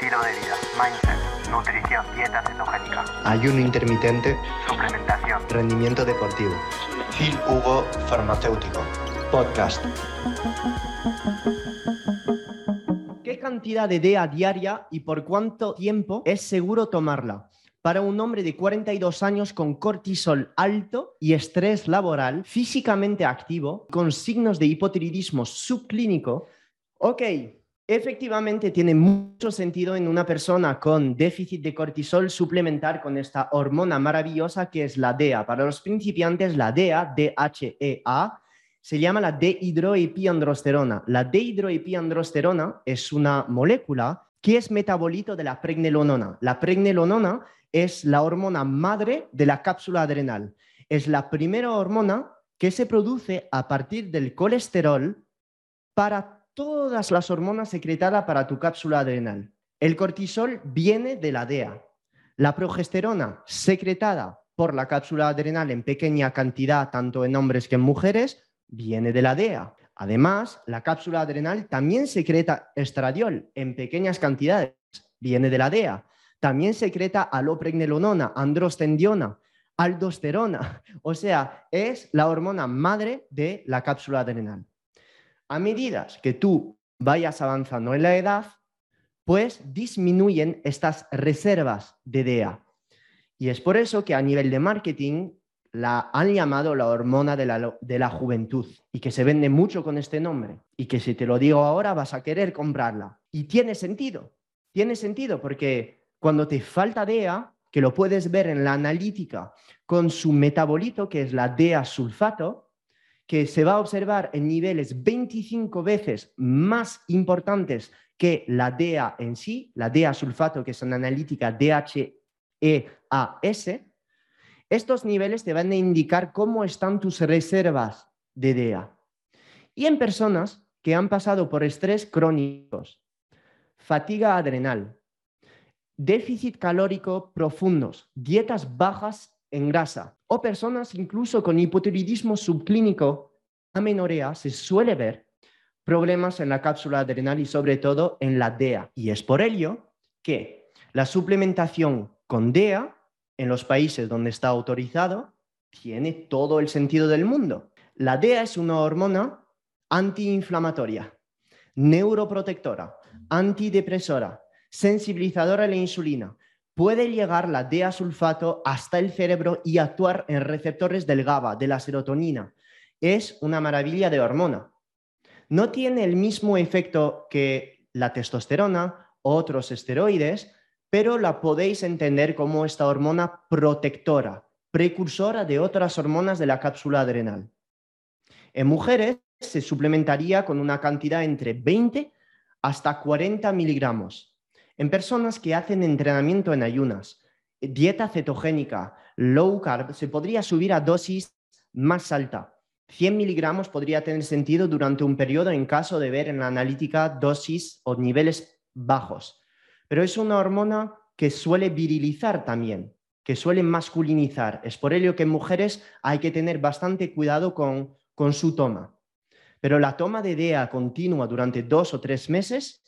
estilo de vida, mindset, nutrición, dieta cetogénica, ayuno intermitente, suplementación, rendimiento deportivo. Phil Hugo Farmacéutico. Podcast. ¿Qué cantidad de DEA diaria y por cuánto tiempo es seguro tomarla? Para un hombre de 42 años con cortisol alto y estrés laboral, físicamente activo, con signos de hipotiroidismo subclínico, ok, Efectivamente, tiene mucho sentido en una persona con déficit de cortisol suplementar con esta hormona maravillosa que es la DEA. Para los principiantes, la DEA, DHEA, se llama la dehidroepiandrosterona. La dehidroepiandrosterona es una molécula que es metabolito de la pregnenolona. La pregnenolona es la hormona madre de la cápsula adrenal. Es la primera hormona que se produce a partir del colesterol para todas las hormonas secretadas para tu cápsula adrenal. El cortisol viene de la DEA. La progesterona secretada por la cápsula adrenal en pequeña cantidad, tanto en hombres que en mujeres, viene de la DEA. Además, la cápsula adrenal también secreta estradiol en pequeñas cantidades, viene de la DEA. También secreta alopregnenolona, androstendiona, aldosterona. O sea, es la hormona madre de la cápsula adrenal a medida que tú vayas avanzando en la edad, pues disminuyen estas reservas de DEA. Y es por eso que a nivel de marketing la han llamado la hormona de la, de la, juventud y que se vende mucho con este nombre y que si te lo digo ahora vas a querer comprarla. Y tiene sentido, tiene sentido porque cuando te falta DEA, que lo puedes ver en la analítica con su metabolito, que es la DEA sulfato, que se va a observar en niveles 25 veces más importantes que la DEA en sí, la DEA sulfato, que una analítica DHEAS, estos niveles te van a indicar cómo están tus reservas de DEA. Y en personas que han pasado por estrés crónicos, fatiga adrenal, déficit calórico profundos, dietas bajas en grasa o personas incluso con hipotiroidismo subclínico, amenorea, se suele ver problemas en la cápsula adrenal y sobre todo en la DEA. Y es por ello que la suplementación con DEA en los países donde está autorizado tiene todo el sentido del mundo. La DEA es una hormona antiinflamatoria, neuroprotectora, antidepresora, sensibilizadora a la insulina, puede llegar la DEA-sulfato hasta el cerebro y actuar en receptores del GABA, de la serotonina. Es una maravilla de hormona. No tiene el mismo efecto que la testosterona, otros esteroides, pero la podéis entender como esta hormona protectora, precursora de otras hormonas de la cápsula adrenal. En mujeres se suplementaría con una cantidad entre 20 hasta 40 miligramos en personas que hacen entrenamiento en ayunas, dieta cetogénica, low carb, se podría subir a dosis más alta. 100 miligramos podría tener sentido durante un periodo en caso de ver en la analítica dosis o niveles bajos. Pero es una hormona que suele virilizar también, que suele masculinizar. Es por ello que en mujeres hay que tener bastante cuidado con, con su toma. Pero la toma de DEA continua durante dos o tres meses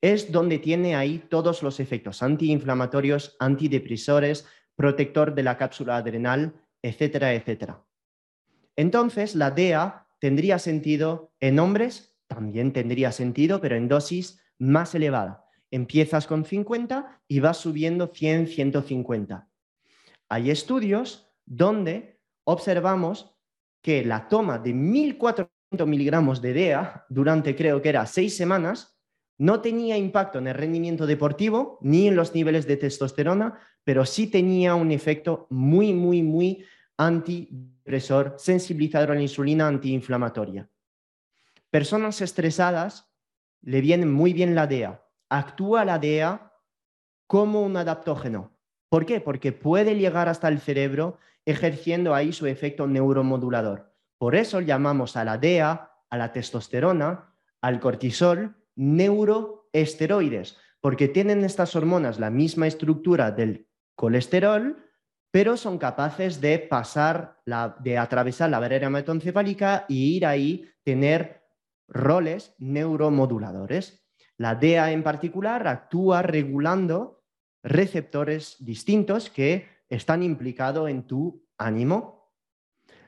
es donde tiene ahí todos los efectos antiinflamatorios, antidepresores, protector de la cápsula adrenal, etcétera, etcétera. Entonces, la DEA tendría sentido en hombres, también tendría sentido, pero en dosis más elevada. Empiezas con 50 y vas subiendo 100, 150. Hay estudios donde observamos que la toma de 1.400 miligramos de DEA durante creo que era seis semanas no tenía impacto en el rendimiento deportivo ni en los niveles de testosterona, pero sí tenía un efecto muy, muy, muy antidepresor, sensibilizador a la insulina antiinflamatoria. Personas estresadas le viene muy bien la DEA. Actúa la DEA como un adaptógeno. ¿Por qué? Porque puede llegar hasta el cerebro ejerciendo ahí su efecto neuromodulador. Por eso llamamos a la DEA, a la testosterona, al cortisol neuroesteroides, porque tienen estas hormonas la misma estructura del colesterol, pero son capaces de pasar, de atravesar la barrera hematoencefálica y ir ahí, tener roles neuromoduladores. La DEA en particular actúa regulando receptores distintos que están implicados en tu ánimo.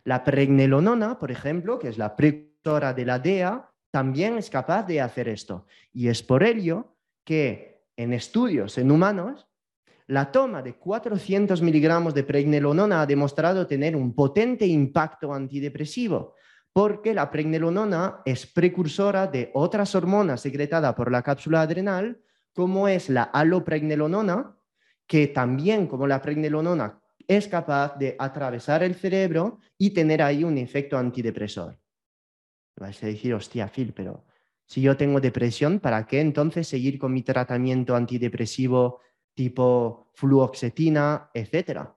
La pregnenolona, por ejemplo, que es la precursora de la DEA, también es capaz de hacer esto. Y es por ello que en estudios en humanos, la toma de 400 miligramos de pregnenolona ha demostrado tener un potente impacto antidepresivo, porque la pregnenolona es precursora de otras hormonas secretadas por la cápsula adrenal, como es la alopregnenolona, que también, como la pregnenolona, es capaz de atravesar el cerebro y tener ahí un efecto antidepresor. Vais a decir, hostia, Phil, pero si yo tengo depresión, ¿para qué entonces seguir con mi tratamiento antidepresivo tipo fluoxetina, etcétera?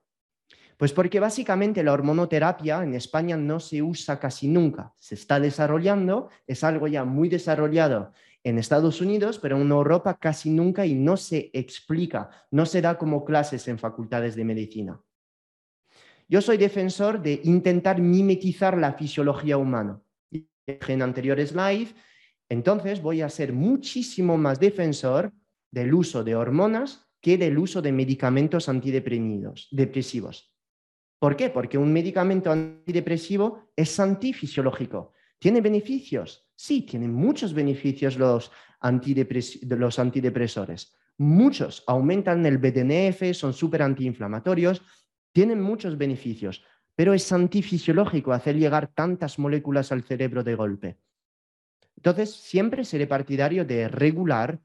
Pues porque básicamente la hormonoterapia en España no se usa casi nunca. Se está desarrollando, es algo ya muy desarrollado en Estados Unidos, pero en Europa casi nunca y no se explica, no se da como clases en facultades de medicina. Yo soy defensor de intentar mimetizar la fisiología humana. En anteriores live, entonces voy a ser muchísimo más defensor del uso de hormonas que del uso de medicamentos antidepresivos. ¿Por qué? Porque un medicamento antidepresivo es antifisiológico. ¿Tiene beneficios? Sí, tienen muchos beneficios los, los antidepresores. Muchos aumentan el BDNF, son súper antiinflamatorios, tienen muchos beneficios, pero es antifisiológico hacer llegar tantas moléculas al cerebro de golpe. Entonces, siempre seré partidario de regular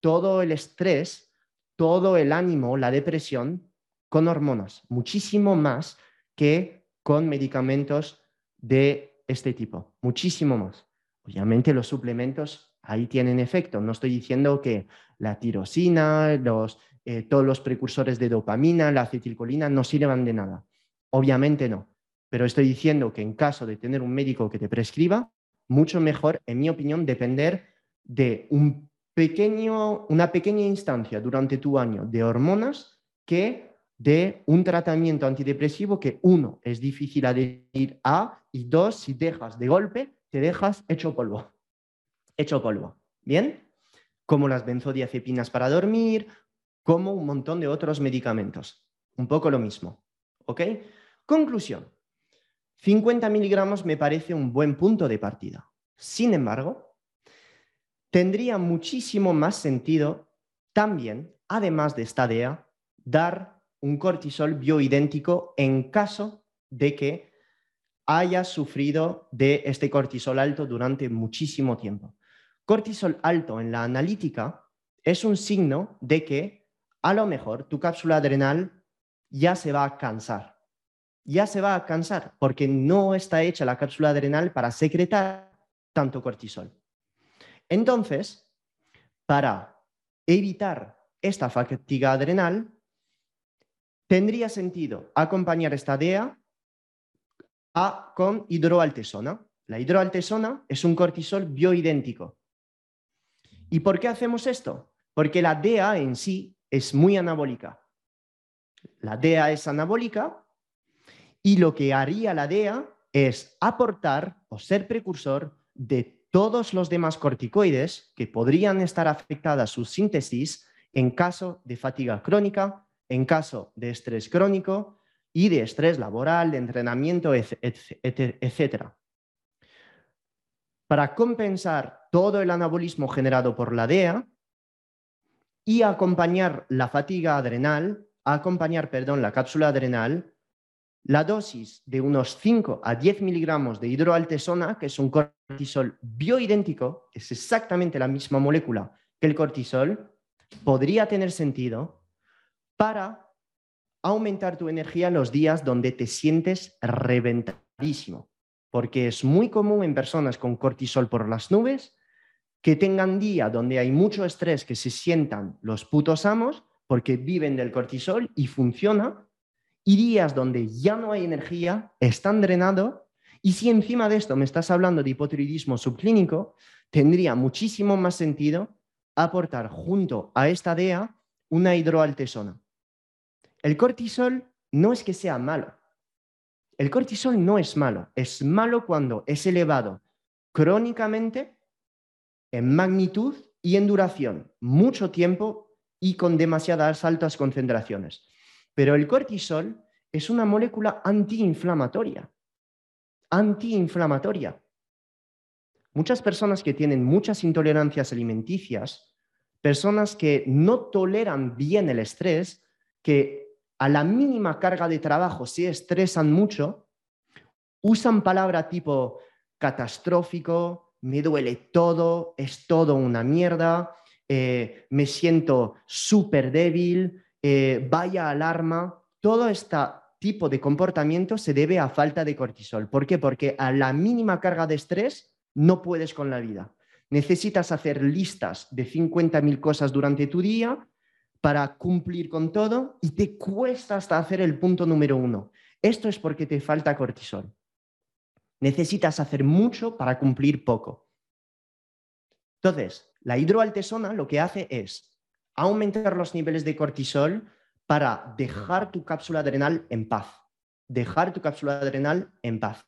todo el estrés, todo el ánimo, la depresión con hormonas, muchísimo más que con medicamentos de este tipo, muchísimo más. Obviamente los suplementos ahí tienen efecto. No estoy diciendo que la tirosina, los, eh, todos los precursores de dopamina, la acetilcolina no sirvan de nada. Obviamente no. Pero estoy diciendo que en caso de tener un médico que te prescriba, mucho mejor, en mi opinión, depender de un pequeño, una pequeña instancia durante tu año de hormonas que de un tratamiento antidepresivo que, uno, es difícil adherir a y dos, si dejas de golpe, te dejas hecho polvo. Hecho polvo. ¿Bien? Como las benzodiazepinas para dormir, como un montón de otros medicamentos. Un poco lo mismo. ¿Ok? Conclusión. 50 miligramos me parece un buen punto de partida. Sin embargo, tendría muchísimo más sentido también, además de esta DEA, dar un cortisol bioidéntico en caso de que haya sufrido de este cortisol alto durante muchísimo tiempo. Cortisol alto en la analítica es un signo de que a lo mejor tu cápsula adrenal ya se va a cansar ya se va a cansar porque no está hecha la cápsula adrenal para secretar tanto cortisol. Entonces, para evitar esta fatiga adrenal, tendría sentido acompañar esta DEA a, con hidroaltesona. La hidroaltesona es un cortisol bioidéntico. ¿Y por qué hacemos esto? Porque la DEA en sí es muy anabólica. La DEA es anabólica y lo que haría la DEA es aportar o ser precursor de todos los demás corticoides que podrían estar afectadas su síntesis en caso de fatiga crónica, en caso de estrés crónico y de estrés laboral, de entrenamiento, etc. Para compensar todo el anabolismo generado por la DEA y acompañar la fatiga adrenal, acompañar, perdón, la cápsula adrenal la dosis de unos 5 a 10 miligramos de hidroaltesona, que es un cortisol bioidéntico, es exactamente la misma molécula que el cortisol, podría tener sentido para aumentar tu energía en los días donde te sientes reventadísimo. Porque es muy común en personas con cortisol por las nubes que tengan día donde hay mucho estrés, que se sientan los putos amos porque viven del cortisol y funciona y días donde ya no hay energía, están drenados, y si encima de esto me estás hablando de hipotiroidismo subclínico, tendría muchísimo más sentido aportar junto a esta DEA una hidroaltesona. El cortisol no es que sea malo. El cortisol no es malo. Es malo cuando es elevado crónicamente, en magnitud y en duración, mucho tiempo y con demasiadas altas concentraciones. Pero el cortisol es una molécula antiinflamatoria. Antiinflamatoria. Muchas personas que tienen muchas intolerancias alimenticias, personas que no toleran bien el estrés, que a la mínima carga de trabajo se estresan mucho, usan palabra tipo catastrófico, me duele todo, es todo una mierda, eh, me siento súper débil, eh, vaya alarma. Todo este tipo de comportamiento se debe a falta de cortisol. ¿Por qué? Porque a la mínima carga de estrés no puedes con la vida. Necesitas hacer listas de 50.000 cosas durante tu día para cumplir con todo y te cuesta hasta hacer el punto número uno. Esto es porque te falta cortisol. Necesitas hacer mucho para cumplir poco. Entonces, la hidroaltesona lo que hace es aumentar los niveles de cortisol para dejar tu cápsula adrenal en paz. Dejar tu cápsula adrenal en paz.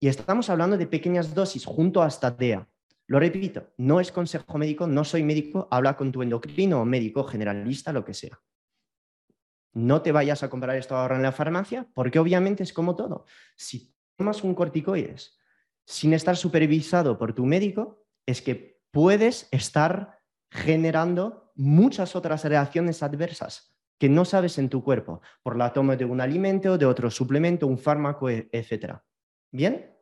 Y estamos hablando de pequeñas dosis junto hasta DEA. Lo repito, no es consejo médico, no soy médico, habla con tu endocrino o médico generalista, lo que sea. No te vayas a comprar esto ahora en la farmacia, porque obviamente es como todo. Si tomas un corticoides sin estar supervisado por tu médico, es que puedes estar generando muchas otras reacciones adversas que no sabes en tu cuerpo por la toma de un alimento, de otro suplemento, un fármaco, e, etc. ¿Bien?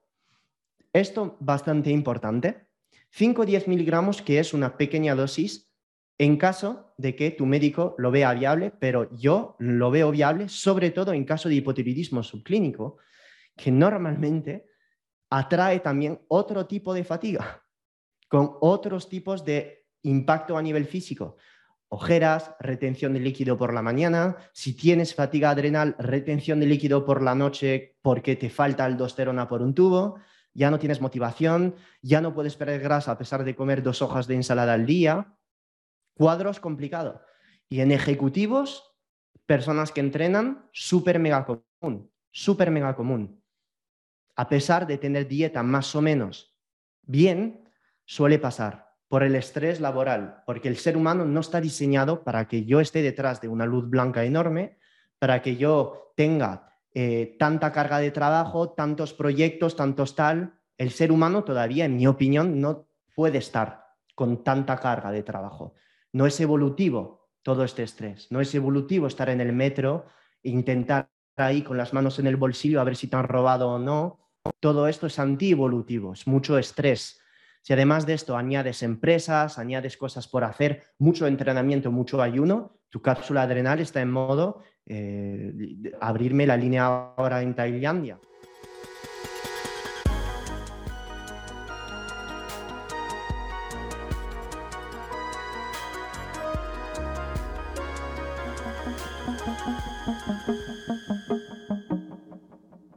Esto bastante importante. 5 o 10 miligramos, que es una pequeña dosis, en caso de que tu médico lo vea viable, pero yo lo veo viable, sobre todo en caso de hipotiroidismo subclínico, que normalmente atrae también otro tipo de fatiga, con otros tipos de impacto a nivel físico. Ojeras, retención de líquido por la mañana, si tienes fatiga adrenal, retención de líquido por la noche porque te falta aldosterona por un tubo, ya no tienes motivación, ya no puedes perder grasa a pesar de comer dos hojas de ensalada al día. Cuadros complicados. Y en ejecutivos, personas que entrenan, súper mega común, súper mega común. A pesar de tener dieta más o menos bien, suele pasar por el estrés laboral, porque el ser humano no está diseñado para que yo esté detrás de una luz blanca enorme, para que yo tenga eh, tanta carga de trabajo, tantos proyectos, tantos tal. El ser humano todavía, en mi opinión, no puede estar con tanta carga de trabajo. No es evolutivo todo este estrés, no es evolutivo estar en el metro intentar ahí con las manos en el bolsillo a ver si te han robado o no. Todo esto es antievolutivo, es mucho estrés. Si además de esto añades empresas, añades cosas por hacer, mucho entrenamiento, mucho ayuno, tu cápsula adrenal está en modo eh, abrirme la línea ahora en Tailandia.